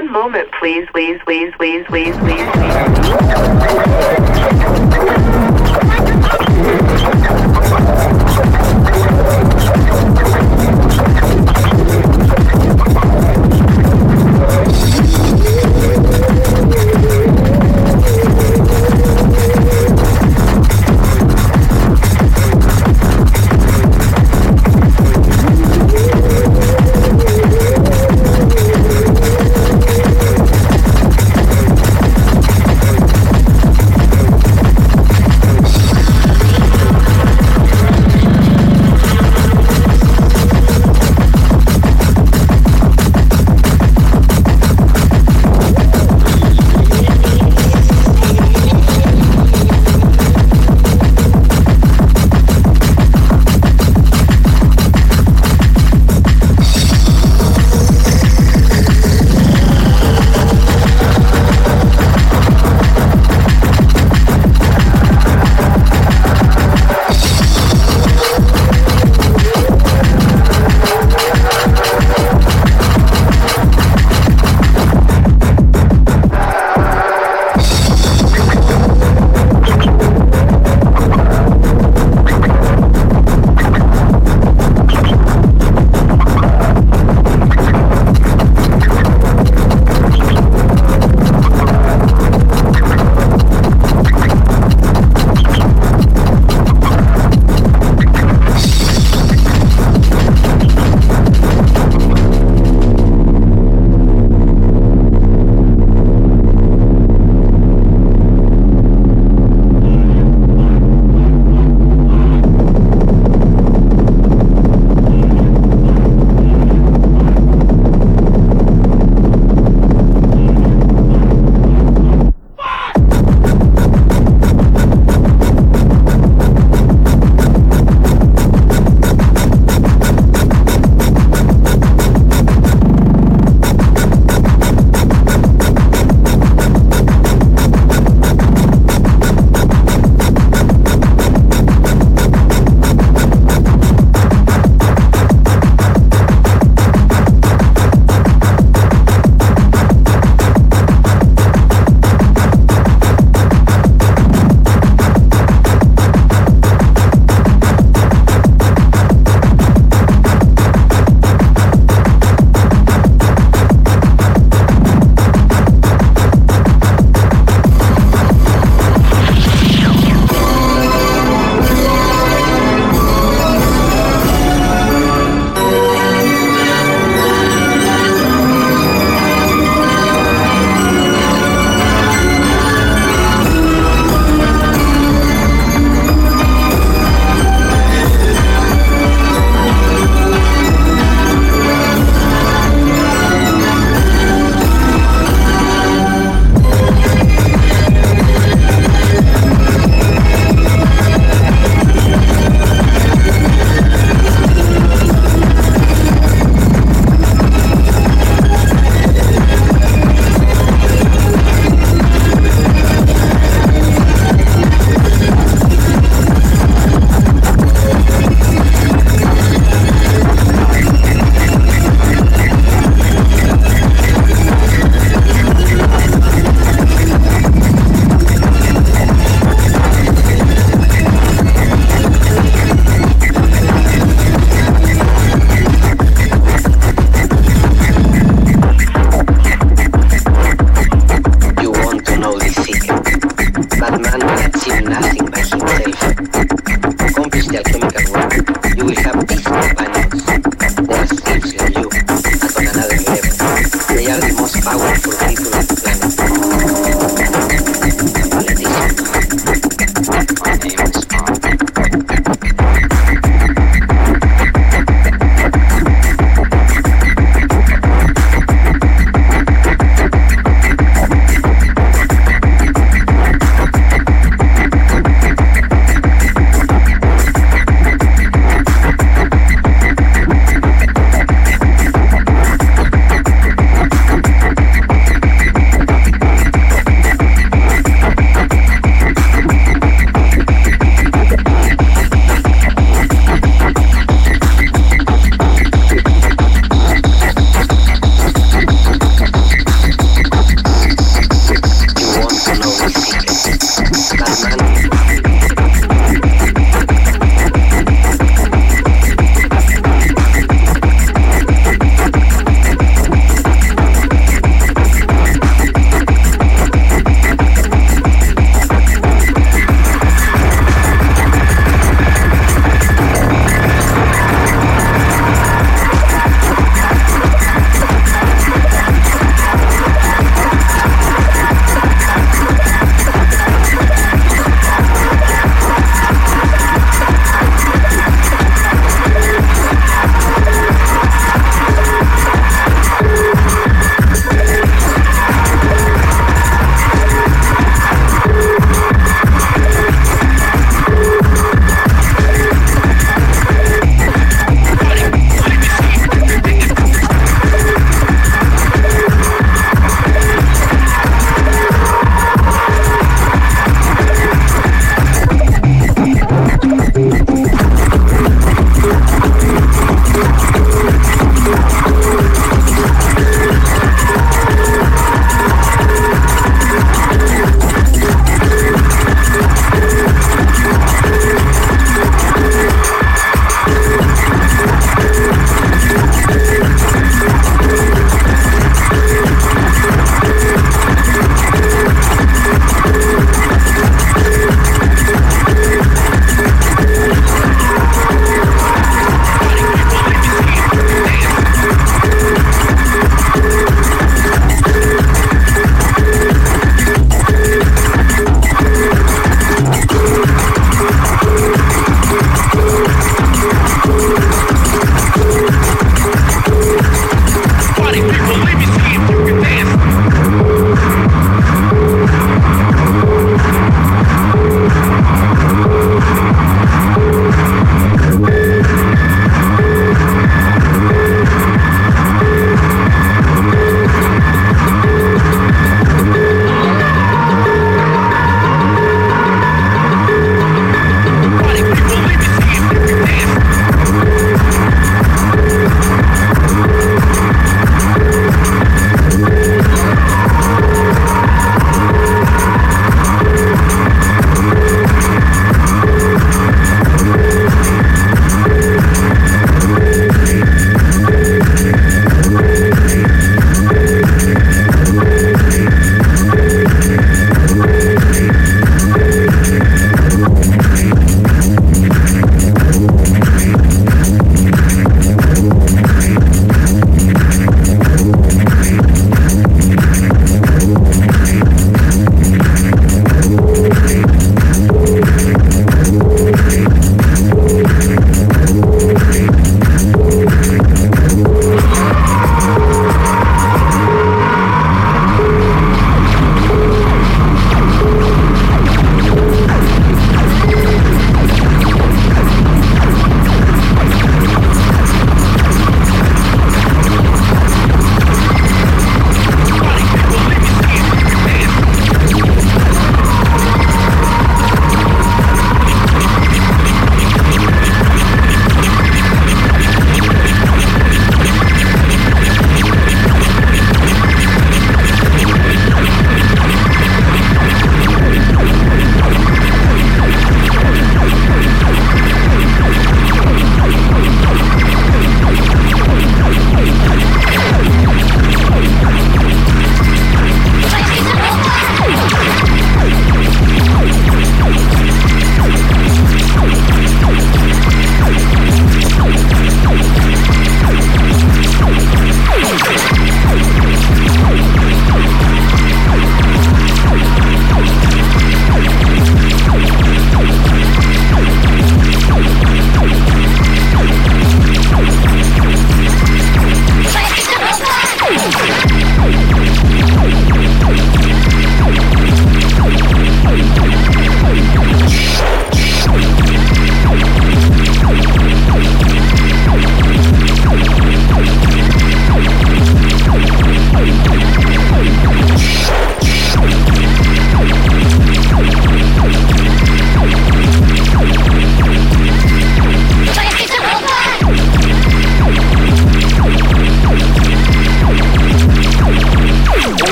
One moment, please, please, please, please, please, please. please.